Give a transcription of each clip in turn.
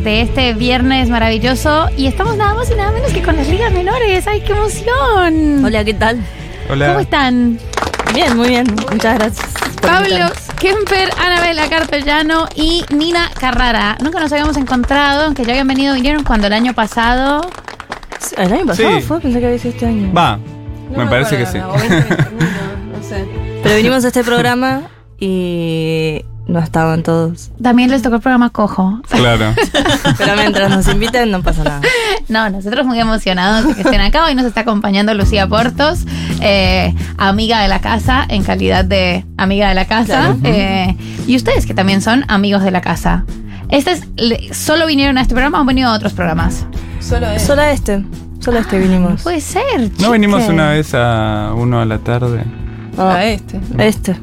de este viernes maravilloso y estamos nada más y nada menos que con las ligas menores. ¡Ay, qué emoción! Hola, ¿qué tal? Hola. ¿Cómo están? Bien, muy bien. Muchas gracias. Pablo. Kemper, Anabela Carpellano y Nina Carrara. Nunca nos habíamos encontrado, aunque ya habían venido, vinieron cuando el año pasado. ¿El año pasado Sí. fue? Pensé que había sido este año. Va, No me parece que sí. acuerdo, o 2021, no sé. Pero vinimos a este programa y no estaban todos. También les tocó el programa Cojo. claro. Pero mientras nos inviten no pasa nada. No, nosotros muy emocionados de que estén acá. Hoy nos está acompañando Lucía Portos, eh, amiga de la casa, en calidad de amiga de la casa. Eh, y ustedes que también son amigos de la casa. Este es, le- ¿Solo vinieron a este programa o han venido a otros programas? Solo es. Solo a este. Solo a este vinimos. Puede ser. ¿No venimos una vez a uno a la tarde? Ah, A este. a este.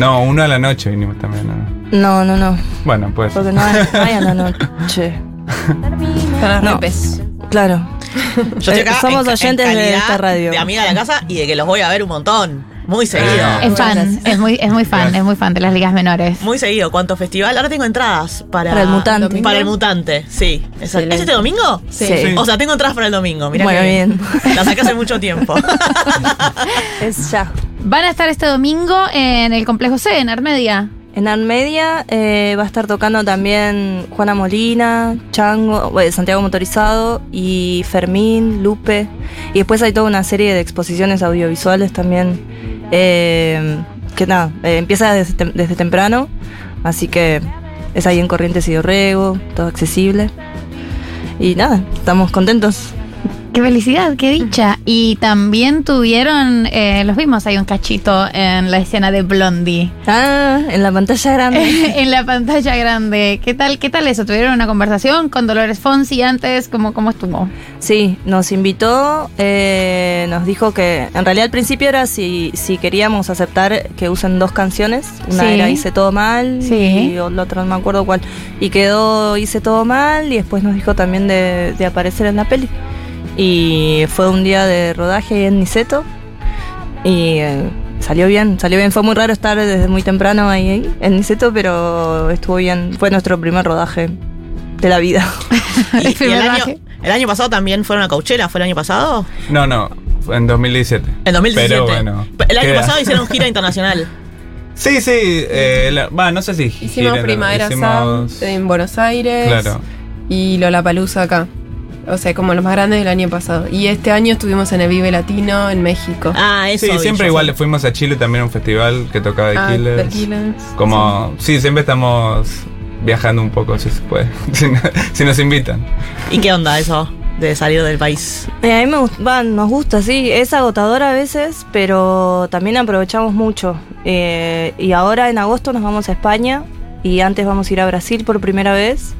No, uno a la noche vinimos también. ¿no? No, no, no. Bueno, pues. Porque no hay, no hay a la noche. No. Claro. Yo estoy Eh, acá somos en- en oyentes de esta radio. De amiga de la casa y de que los voy a ver un montón. Muy seguido. Ah. Es fan, Gracias. es muy, es muy fan, Gracias. es muy fan de las ligas menores. Muy seguido. ¿Cuánto festival? Ahora tengo entradas para. Para el mutante. ¿Domingo? Para el mutante, sí. Exacto. ¿Es este domingo? Sí. Sí. O sea, tengo entradas para el domingo. Mira Muy bien. La saqué hace mucho tiempo. Es ya. Van a estar este domingo en el complejo C, en Armedia. En Armedia eh, va a estar tocando también Juana Molina, Chango, bueno, Santiago Motorizado y Fermín, Lupe. Y después hay toda una serie de exposiciones audiovisuales también. Eh, que nada, eh, empieza desde, tem- desde temprano. Así que es ahí en Corrientes y Dorrego, todo accesible. Y nada, estamos contentos. Qué felicidad, qué dicha. Y también tuvieron, eh, los vimos ahí un cachito en la escena de Blondie. Ah, en la pantalla grande. en la pantalla grande. ¿Qué tal, qué tal eso? ¿Tuvieron una conversación con Dolores Fonsi antes? ¿Cómo, cómo estuvo? Sí, nos invitó, eh, nos dijo que en realidad al principio era si, si queríamos aceptar que usen dos canciones. Una Sí. era Hice todo mal Sí. y la otra no me acuerdo cuál. Y quedó Hice todo mal y después nos dijo también de, de aparecer en la peli. Y fue un día de rodaje ahí en Niceto y eh, salió bien, salió bien. Fue muy raro estar desde muy temprano ahí, ahí en Niceto, pero estuvo bien. Fue nuestro primer rodaje de la vida. Y, El y el, primer año, viaje. el año pasado también fueron a Coachella. ¿Fue el año pasado? No, no, fue en 2017. En 2017. Pero bueno. El año queda. pasado hicieron gira internacional. Sí, sí. eh, la- Va, no sé si. Hicimos gira, Primavera hicimos- en Buenos Aires. Claro. Y Lollapalooza acá. O sea, como los más grandes del año pasado. Y este año estuvimos en el Vive Latino en México. Ah, eso. Sí, siempre yo, igual sí. fuimos a Chile también a un festival que tocaba de Ah, Killers. The Killers. Como, sí, siempre estamos viajando un poco, si se puede. si, no- si nos invitan. ¿Y qué onda eso de salir del país? Eh, a mí me va, nos gusta, sí. Es agotador a veces, pero también aprovechamos mucho. Eh, y ahora en agosto nos vamos a España y antes vamos a ir a Brasil por primera vez.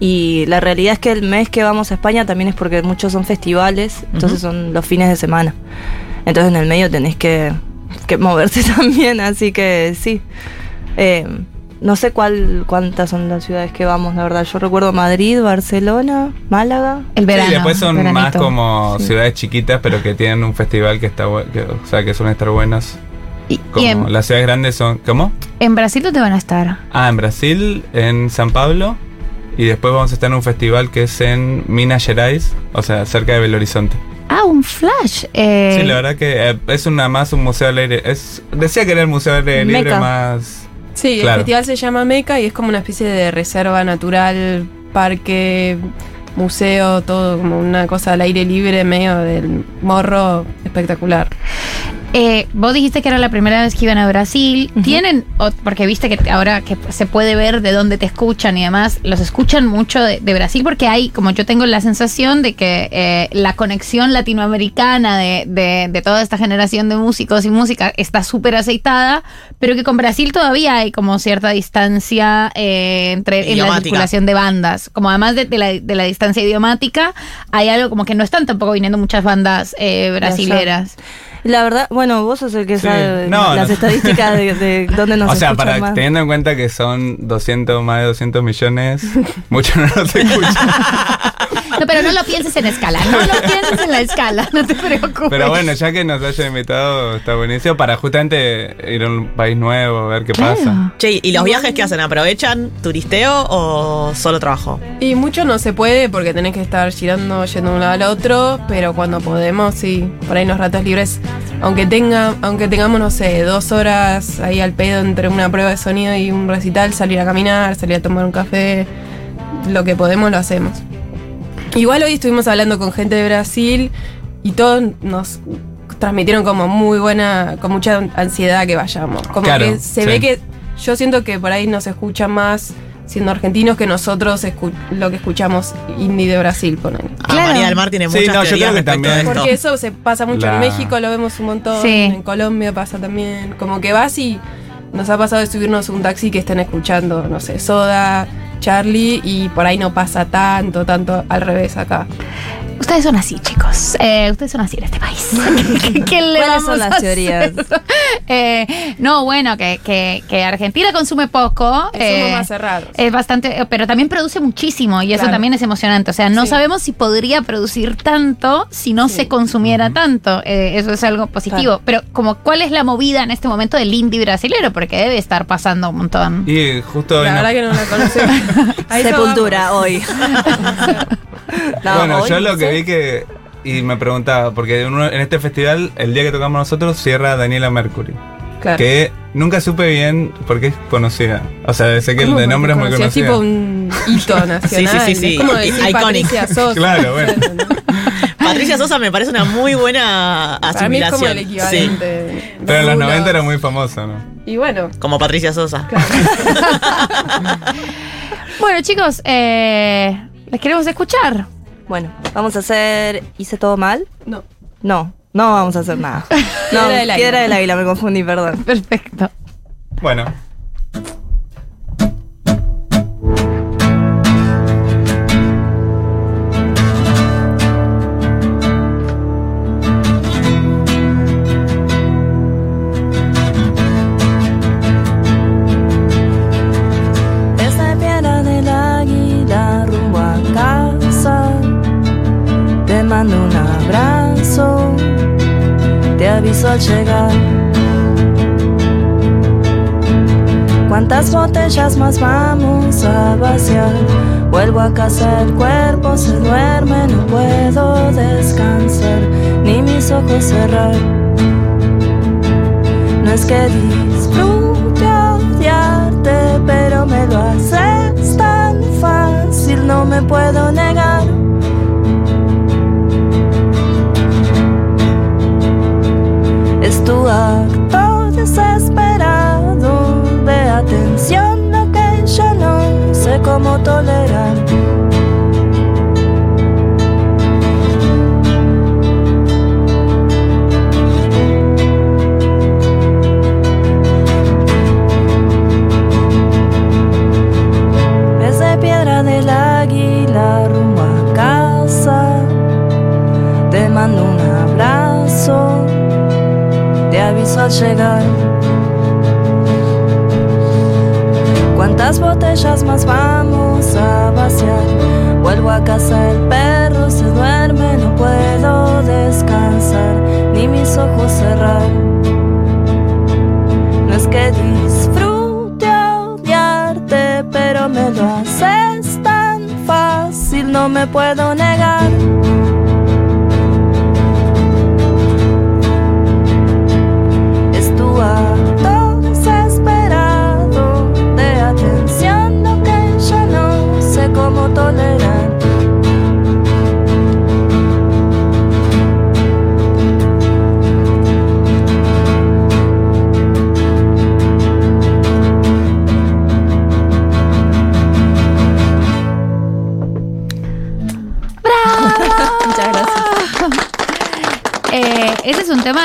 Y la realidad es que el mes que vamos a España también es porque muchos son festivales, entonces son los fines de semana. Entonces en el medio tenés que, que moverse también, así que sí. Eh, no sé cuál, cuántas son las ciudades que vamos, la verdad. Yo recuerdo Madrid, Barcelona, Málaga. El verano. sí, después son veranito. más como Sí. ciudades chiquitas, pero que tienen un festival que está que, o sea, que suelen estar buenas. Y, y Como en, las ciudades grandes son. ¿Cómo? en Brasil dónde van a estar. Ah, en Brasil, en San Pablo. Y después vamos a estar en un festival que es en Minas Gerais, o sea, cerca de Belo Horizonte. Ah, un flash. Eh, Sí, la verdad que eh, es una más un museo al aire. Es, decía que era el museo al aire libre más. Sí, Claro. el festival se llama Meca y es como una especie de reserva natural, parque, museo, todo como una cosa al aire libre, medio del morro, espectacular. Eh, vos dijiste que era la primera vez que iban a Brasil. ¿Tienen, o- porque viste que ahora que se puede ver de dónde te escuchan y demás, los escuchan mucho de, de Brasil? Porque hay, como yo tengo la sensación de que eh, la conexión latinoamericana de, de- de toda esta generación de músicos y música está súper aceitada, pero que con Brasil todavía hay como cierta distancia eh, entre en la circulación de bandas. Como además de, de la, de la distancia idiomática, hay algo como que no están tampoco viniendo muchas bandas eh, brasileras. La verdad, bueno, vos sos el que Sí. sabe No, las no. estadísticas de, de dónde nos o sea, para más. teniendo en cuenta que son 200, más de 200 millones, mucho no nos escuchan. No, pero no lo pienses en escala, no lo pienses en la escala, no te preocupes. Pero bueno, ya que nos hayan invitado, está buenísimo para justamente ir a un país nuevo, ver qué Claro. pasa. Che, ¿y los viajes que hacen? ¿Aprovechan turisteo o solo trabajo? Y mucho no se puede porque tenés que estar girando, yendo de un lado al otro, pero cuando podemos, sí, por ahí los ratos libres, aunque tenga, aunque tengamos, no sé, dos horas ahí al pedo entre una prueba de sonido y un recital, salir a caminar, salir a tomar un café, lo que podemos lo hacemos. Igual hoy estuvimos hablando con gente de Brasil y todos nos transmitieron como muy buena, con mucha ansiedad que vayamos. Como Claro, que se sí. ve que yo siento que por ahí nos escuchan más siendo argentinos que nosotros escu- lo que escuchamos indie de Brasil, ponele. Ah, Claro. María del Mar tiene Sí, muchas no, yo creo que también-. Porque eso se pasa mucho La- en México, lo vemos un montón, Sí. en Colombia pasa también. Como que vas y nos ha pasado de subirnos un taxi que estén escuchando, no sé, Soda, Charlie, y por ahí no pasa tanto, tanto al revés acá. Ustedes son así, chicos. Eh, ustedes son así en este país. ¿Qué, qué le ¿Cuáles vamos son a las teorías? Eh, no, bueno, que, que, que Argentina consume poco. Que eh, más cerrados. Es bastante, pero también produce muchísimo y eso también es emocionante. O sea, no Sí. sabemos si podría producir tanto si no Sí. se consumiera tanto. Eh, eso es algo positivo. Pero como, ¿cuál es la movida en este momento del indie brasilero? Porque debe estar pasando un montón. Y justo hoy La verdad que no la conocemos. A eso Sepultura vamos. hoy. No, bueno, hoy yo lo que vi que. Y me preguntaba, porque en, uno- en este festival, el día que tocamos nosotros, cierra Daniela Mercury. Claro. Que nunca supe bien por qué es conocida. O sea, sé que el de nombre es muy conocía, conocido. tipo un hito nacional. sí, sí. Es como decir Iconic. Patricia Sosa. Claro, bueno. ¿no? Patricia Sosa me parece una muy buena Para mí es como asimilación. el sí, equivalente. Pero en los Rulos. 90 era muy famoso, ¿no? Y bueno, como Patricia Sosa. Bueno, chicos, eh, les queremos escuchar. Bueno, vamos a hacer. ¿Hice todo mal? no. No, no vamos a hacer nada. No, Piedra del Águila. Piedra del Águila, me confundí, perdón. Perfecto. Bueno. piso al llegar. ¿Cuántas botellas más vamos a vaciar? Vuelvo a casa, el cuerpo se duerme, no puedo descansar, ni mis ojos cerrar. No es que disfrute odiarte, pero me lo haces tan fácil, no me puedo negar. tu acto desesperado de atención, lo que ya no sé cómo tolerar.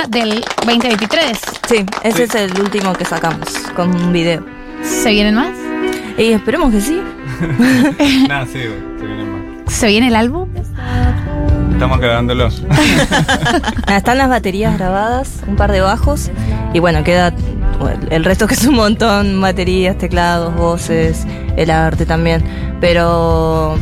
Del 2023. Sí, ese Sí. es el último que sacamos con un video. ¿Se vienen más? Y esperemos que sí. Nada, sí, se viene más. ¿Se viene el álbum? Estamos grabándolo. Nada, Están las baterías grabadas, un par de bajos y bueno, queda el resto que es un montón, baterías, teclados, voces, el arte también. Pero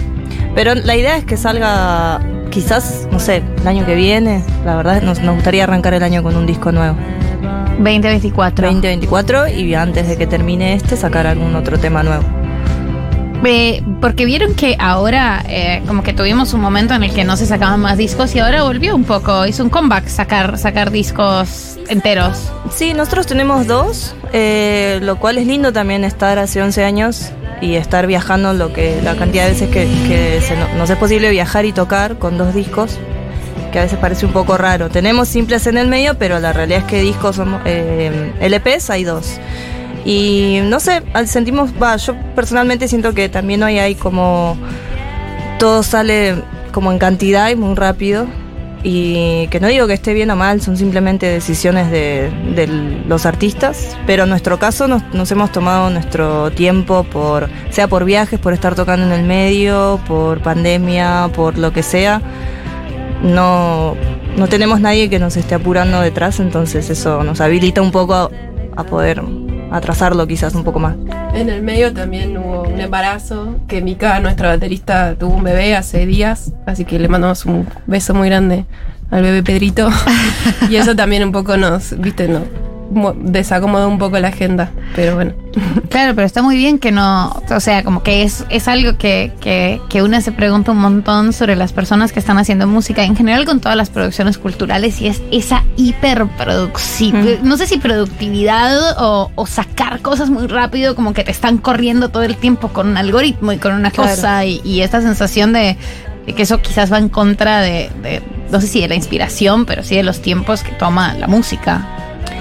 pero la idea es que salga quizás, no sé, el año que viene. La verdad nos, nos gustaría arrancar el año con un disco nuevo. 2024. 2024 y antes de que termine este sacar algún otro tema nuevo. Eh, porque vieron que ahora eh, como que tuvimos un momento en el que no se sacaban más discos y ahora volvió un poco, hizo un comeback sacar, sacar discos enteros. Sí, nosotros tenemos dos, eh, lo cual es lindo también estar hace 11 años y estar viajando lo que la cantidad de veces que, que se no- nos es posible viajar y tocar con dos discos, que a veces parece un poco raro. Tenemos simples en el medio, pero la realidad es que discos somos eh, LPs hay dos. Y no sé, sentimos, va, yo personalmente siento que también hoy hay como todo sale como en cantidad y muy rápido. Y que no digo que esté bien o mal, son simplemente decisiones de, de los artistas. Pero en nuestro caso nos, nos hemos tomado nuestro tiempo, por sea por viajes, por estar tocando en el medio, por pandemia, por lo que sea. No, no tenemos nadie que nos esté apurando detrás, entonces eso nos habilita un poco a, poder atrasarlo quizás un poco más. En el medio también hubo un embarazo, que Mika, nuestra baterista, tuvo un bebé hace días, así que le mandamos un beso muy grande al bebé Pedrito. y eso también un poco nos, viste, no, mo- desacomodó un poco la agenda, pero bueno. Claro, pero está muy bien que no, o sea, como que es, es algo que, que, que uno se pregunta un montón sobre las personas que están haciendo música, en general con todas las producciones culturales, y es esa hiperproducción, no sé si productividad o, o sacar cosas muy rápido, como que te están corriendo todo el tiempo con un algoritmo y con una Claro. cosa, y, y esta sensación de, de que eso quizás va en contra de, de, no sé si de la inspiración, pero sí de los tiempos que toma la música.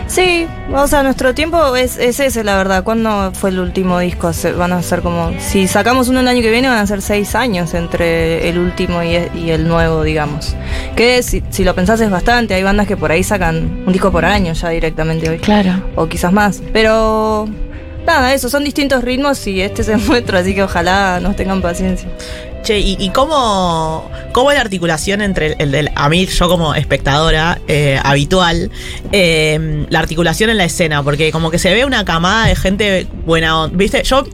Sí, o sea, nuestro tiempo es, es ese, la verdad. ¿Cuándo fue el último disco? Se- van a ser como. Si sacamos uno el año que viene, van a ser seis años entre el último y, y el nuevo, digamos. Que si, si lo pensás es bastante. Hay bandas que por ahí sacan un disco por año ya directamente hoy. Claro. O quizás más. Pero. Nada, eso, son distintos ritmos y este es el nuestro, así que ojalá nos tengan paciencia. Che, ¿y, y cómo, cómo es la articulación entre el, el del. A mí, yo como espectadora eh, habitual, eh, la articulación en la escena? Porque como que se ve una camada de gente buena. on- ¿Viste? Yo.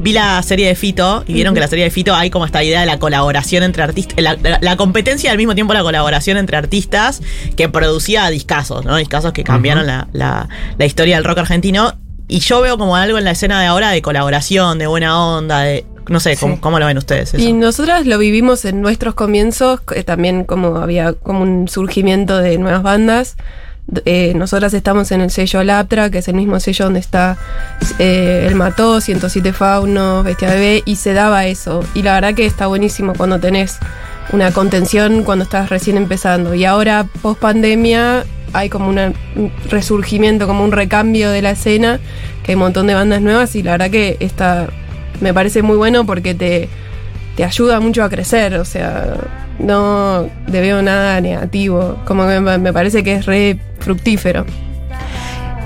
Vi la serie de Fito y vieron que la serie de Fito hay como esta idea de la colaboración entre artistas, la, la- la competencia y al mismo tiempo la colaboración entre artistas que producía discazos, ¿no? Discazos que cambiaron la, la- la historia del rock argentino. Y yo veo como algo en la escena de ahora de colaboración, de buena onda, de. No sé, ¿cómo, Sí. cómo lo ven ustedes? eso? Y nosotras lo vivimos en nuestros comienzos, que también como había como un surgimiento de nuevas bandas. Eh, nosotras estamos en el sello Laptra, que es el mismo sello donde está eh, El Mató, 107 Faunos, Bestia Bebé, y se daba eso. Y la verdad que está buenísimo cuando tenés una contención cuando estás recién empezando. Y ahora, post pandemia, hay como una- un resurgimiento, como un recambio de la escena, que hay un montón de bandas nuevas, y la verdad que está, me parece muy bueno porque te, te ayuda mucho a crecer, o sea, no le veo nada negativo, como que me, parece que es re fructífero.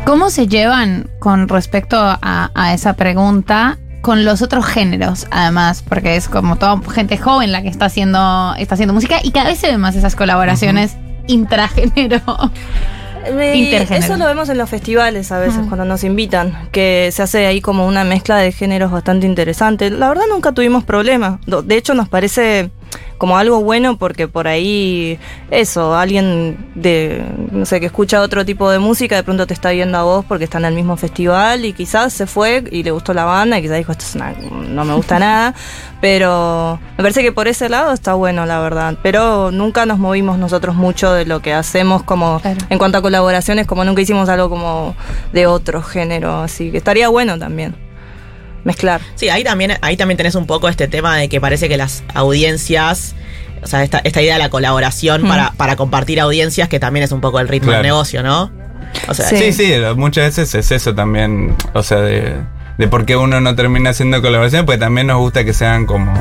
¿Cómo se llevan con respecto a, a esa pregunta con los otros géneros, además? Porque es como toda gente joven la que está haciendo, está haciendo música y cada vez se ven más esas colaboraciones intragénero. Eso lo vemos en los festivales a veces, cuando nos invitan, que se hace ahí como una mezcla de géneros bastante interesante. La verdad nunca tuvimos problema. Do- De hecho nos parece como algo bueno porque por ahí eso, alguien de, no sé, que escucha otro tipo de música, de pronto te está viendo a vos porque está en el mismo festival y quizás se fue y le gustó la banda y quizás dijo, esto es una- no me gusta nada, pero me parece que por ese lado está bueno, la verdad. Pero nunca nos movimos nosotros mucho de lo que hacemos como Claro. en cuanto a colaboraciones, como nunca hicimos algo como de otro género, así que estaría bueno también mezclar. Sí, ahí también, ahí también tenés un poco este tema de que parece que las audiencias, o sea, esta, esta idea de la colaboración Mm. para, para compartir audiencias, que también es un poco el ritmo Claro. del negocio, ¿no? O sea, Sí. Sí, sí, muchas veces es eso también, o sea, de, de por qué uno no termina haciendo colaboraciones, porque también nos gusta que sean como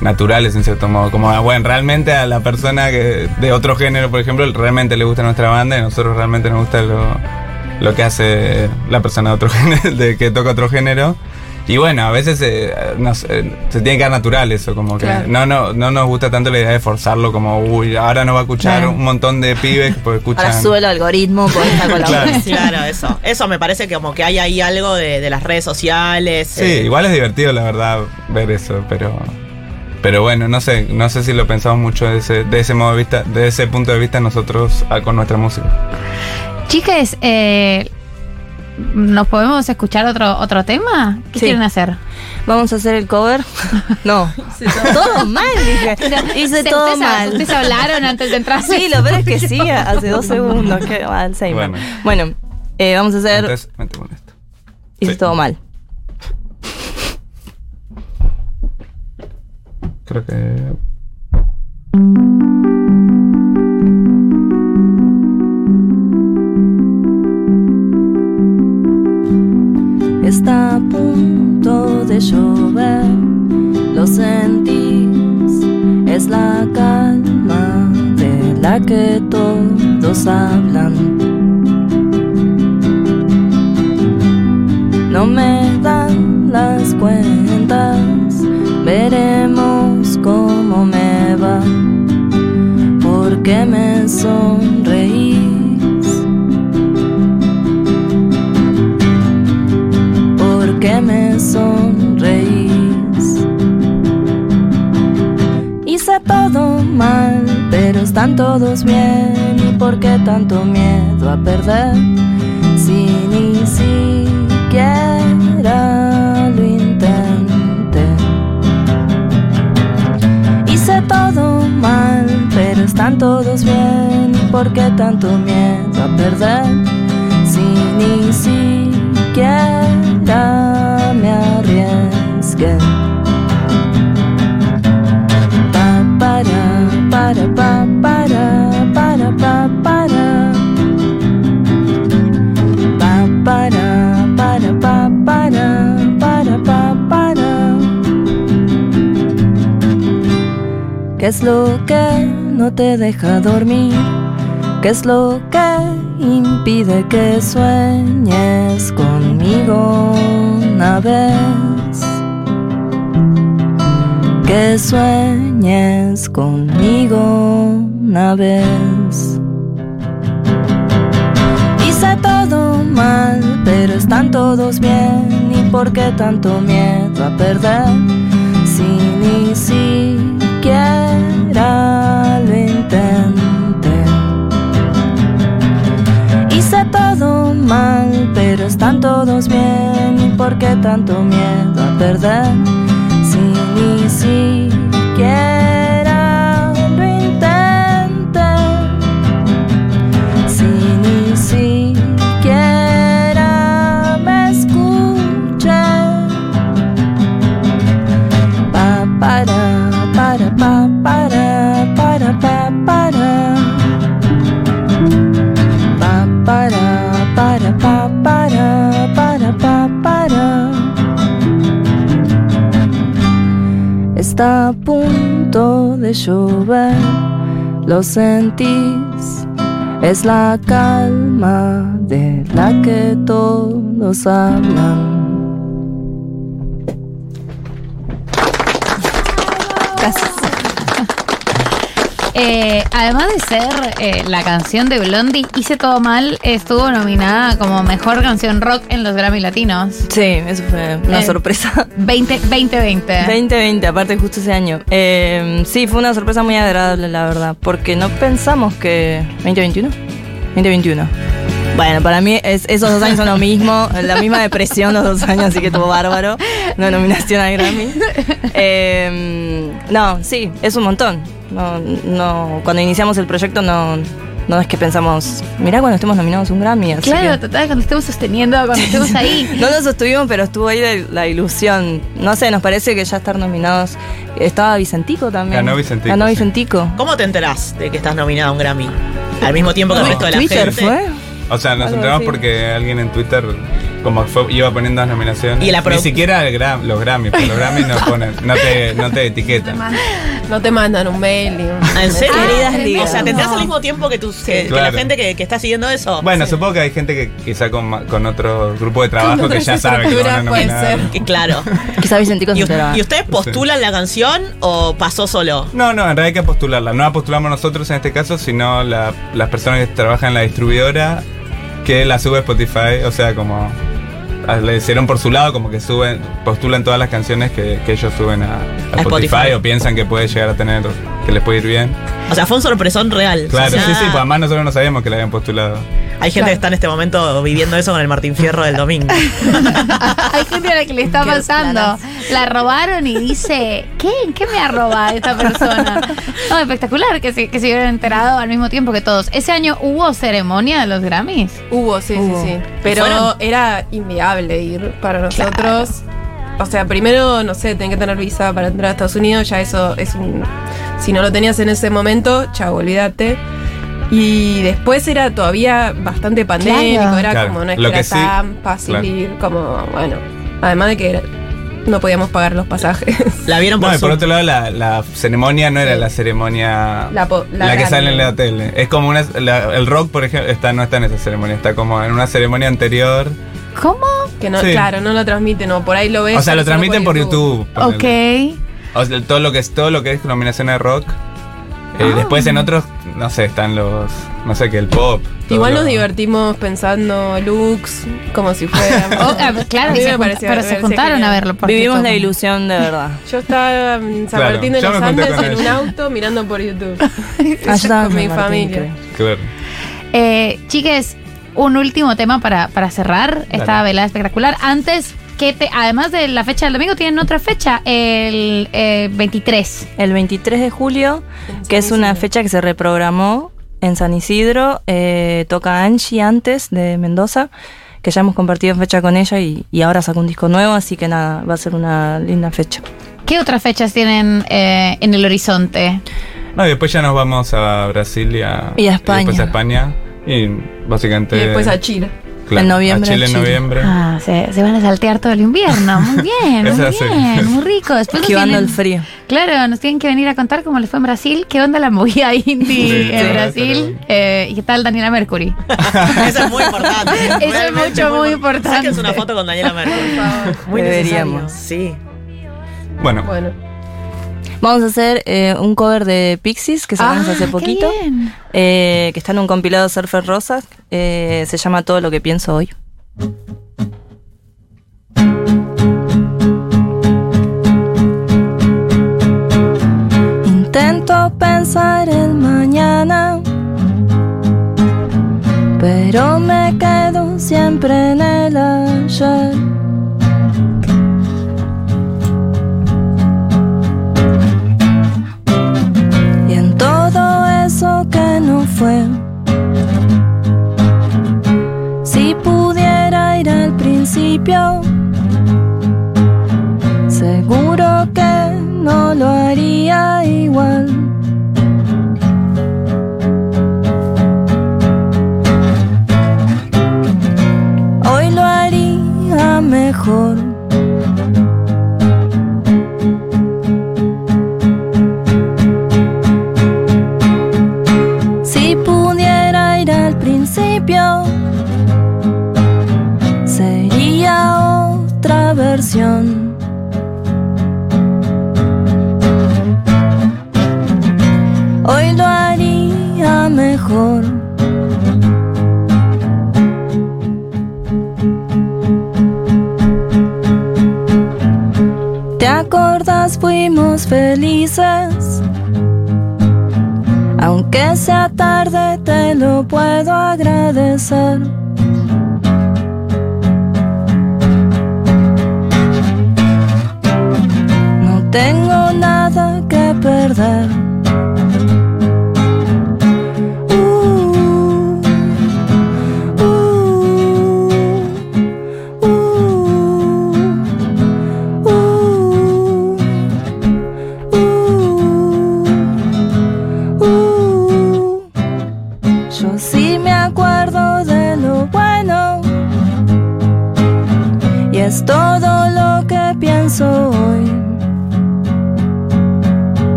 naturales en cierto modo, como, ah, bueno, realmente a la persona que de otro género, por ejemplo, realmente le gusta nuestra banda y a nosotros realmente nos gusta lo, lo que hace la persona de otro género, de que toca otro género. Y bueno, a veces eh, no sé, se tiene que dar natural eso, como que Claro. no, no, no nos gusta tanto la idea de forzarlo como, uy, ahora nos va a escuchar Claro. un montón de pibes porque escuchan... Ahora sube el algoritmo por esta colaboración. Claro, eso. Eso me parece que como que hay ahí algo de, de las redes sociales. Sí, eh, igual es divertido la verdad ver eso, pero pero bueno, no sé, no sé si lo pensamos mucho de ese, de ese modo de vista, de ese punto de vista nosotros ah, con nuestra música. Chicas, eh, ¿nos podemos escuchar otro, otro tema? ¿Qué Sí. quieren hacer? Vamos a hacer el cover. No. todo mal, dije. Hice todo mal. Ustedes hablaron antes de entrar. Sí, lo peor es que sí, hace dos segundos. Qué. Bueno. Bueno, eh, vamos a hacer. Entonces, metemos esto. Hice sí. todo mal. Creo que Está a punto de llover, lo sentís, es la calma de la que todos hablan. No me dan las cuentas, veremos cómo me va, porque me sonreís. Están todos bien. ¿Y por qué tanto miedo a perder? Si ni siquiera lo intenté. Hice todo mal, pero están todos bien. ¿Y por qué tanto miedo a perder? Si ni siquiera me arriesgué. ¿Qué es lo que no te deja dormir? ¿Qué es lo que impide que sueñes conmigo una vez? Que sueñes conmigo una vez. Hice todo mal, pero están todos bien. ¿Y por qué tanto miedo a perder? Si ni lo intenté. Hice todo mal, pero están todos bien. ¿Y por qué tanto miedo a perder? Si ni llover, lo sentís, es la calma de la que todos hablan. Eh, además de ser eh, la canción de Blondie, Hice Todo Mal estuvo nominada como mejor canción rock en los Grammy Latinos. Sí, eso fue una Eh. sorpresa. 20, 2020. 2020, aparte justo ese año. Eh, sí, fue una sorpresa muy agradable, la verdad, porque no pensamos que... ¿2021? 2021. Bueno, para mí es- esos dos años son lo mismo, la misma depresión los dos años, así que estuvo bárbaro. Una nominación a Grammy. Eh, no, sí, es un montón. No, no, cuando iniciamos el proyecto no, no es que pensamos, mirá cuando estemos nominados a un Grammy. Así Claro, que- total, cuando estemos sosteniendo, cuando estemos ahí. no lo sostuvimos, pero estuvo ahí la ilusión. No sé, nos parece que ya estar nominados. Estaba Vicentico también. Ganó Vicentico, Ganó sí. Vicentico. ¿Cómo te enterás de que estás nominado a un Grammy? Al mismo tiempo que el No, resto de la Twitter gente. fue. O sea, nos enteramos así. porque alguien en Twitter como fue, iba poniendo las nominaciones. Y la produ- Ni siquiera el Gram- los Grammy, porque los Grammy no ponen, no te, no te etiquetan. No te mandan un mail ni un. ¿En serio? Queridas o sea, ¿te enterás al mismo tiempo que, tus, que, que Claro. la gente que, que está siguiendo eso? Bueno, Sí. supongo que hay gente que quizá con, con otro grupo de trabajo que ya sabe que lo van a puede nominar. ser. Que claro. Quizá Vicentico se ¿Y, enteraba. y ustedes postulan la canción o pasó solo? No, no, en realidad hay que postularla. No la postulamos nosotros en este caso, sino la- las personas que trabajan en la distribuidora que la sube Spotify. O sea, como ah, le hicieron por su lado, como que suben, postulan todas las canciones que, que ellos suben a, a A Spotify, Spotify. o piensan que puede llegar a tener, que les puede ir bien. O sea, fue un sorpresón real. Claro, O sea, sí, sí, pues además nosotros no sabíamos que la habían postulado. Hay gente que está en este momento viviendo eso con el Martín Fierro del domingo. Hay gente a la que le está pasando. La robaron y dice, ¿qué? ¿En qué me ha robado esta persona? No, espectacular que se, que se hubieran enterado al mismo tiempo que todos. ¿Ese año hubo ceremonia de los Grammys? Hubo, sí, Hubo. sí, sí. Pero ¿Fueron? era inviable ir para nosotros. O sea, primero, no sé, tenés que tener visa para entrar a Estados Unidos, ya eso es un... Si no lo tenías en ese momento, chao, olvídate. Y después era todavía bastante pandémico, Claro. era Claro, como no es lo que era sí, tan fácil claro. ir, como, bueno, además de que era- no podíamos pagar los pasajes. La vieron por No, y por otro lado, la, la ceremonia no era la ceremonia. La po- la que sale en la tele. Es como una. la- el rock, por ejemplo, está, no está en esa ceremonia, está como en una ceremonia anterior. ¿Cómo? Que no, Sí. claro, no lo transmiten, o por ahí lo ves. o sea, lo transmiten por YouTube. ponele. Ok. O sea, todo lo que es todo lo que es nominaciones de rock. Eh, Ah. Después en otros, no sé, están los. No sé qué, el pop. Igual lo- nos divertimos pensando looks, como si fuéramos. Oh, ah, claro, se me jun- pareció- pero se juntaron a verlo. Vivimos la ilusión de verdad. Yo estaba en San Claro, Martín de los Andes en un auto mirando por YouTube. En con mi familia. creo. Claro. Eh, chiques, un último tema para, para cerrar esta Dale. velada espectacular. Antes que te, además de la fecha del domingo, tienen otra fecha, el eh, 23. El 23 de julio, que es una fecha que se reprogramó en San Isidro. eh, toca Angie antes de Mendoza, que ya hemos compartido fecha con ella y, y ahora sacó un disco nuevo, así que nada, va a ser una linda fecha. ¿Qué otras fechas tienen eh, en el horizonte? No, y después ya nos vamos a Brasil y a, Y a España. después a España. Y básicamente. Y después a Chile. claro, En noviembre A Chile a en Chile. noviembre. Ah, se, se van a saltear todo el invierno. Muy bien, muy sí. bien, muy rico. Después Esquivando tienen- el frío. Claro, nos tienen que venir a contar cómo les fue en Brasil, qué onda la movida indie Sí, en Brasil eh, y qué tal Daniela Mercury. Eso es muy importante. Eso es mucho, muy impor- importante. Sáquense una foto con Daniela Mercury. Muy Deberíamos. necesario. Sí. Bueno, Bueno, Vamos a hacer eh, un cover de Pixies que sacamos Ah, hace poquito, eh, que está en un compilado Surfer Rosas. eh, se llama Todo lo que pienso hoy. Intento pensar el mañana, pero me quedo siempre en el ayer. Principio, ¿Te acordas? Fuimos felices. Aunque sea tarde, te lo puedo agradecer. No tengo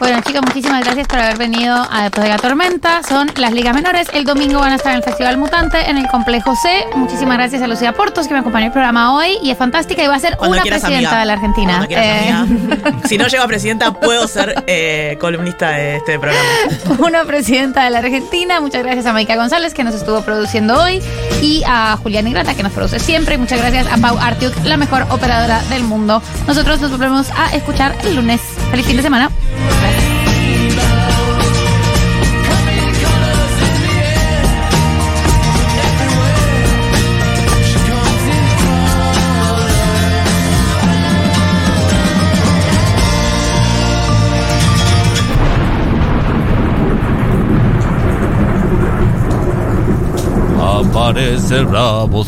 Bueno, chicos, muchísimas gracias por haber venido a Después de la Tormenta. Son las ligas menores. El domingo van a estar en el Festival Mutante en el Complejo C. Muchísimas gracias a Lucía Portos que me acompañó en el programa hoy y es fantástica y va a ser Cuando una quieras, presidenta amiga. de la Argentina. Quieras, Eh. Si no llego a presidenta, puedo ser eh, columnista de este programa. una presidenta de la Argentina. Muchas gracias a Maika González que nos estuvo produciendo hoy y a Julián Ingrata que nos produce siempre. Y muchas gracias a Pau Artiuk, la mejor operadora del mundo. Nosotros nos volvemos a escuchar el lunes. Feliz fin de semana. Aparece el bravo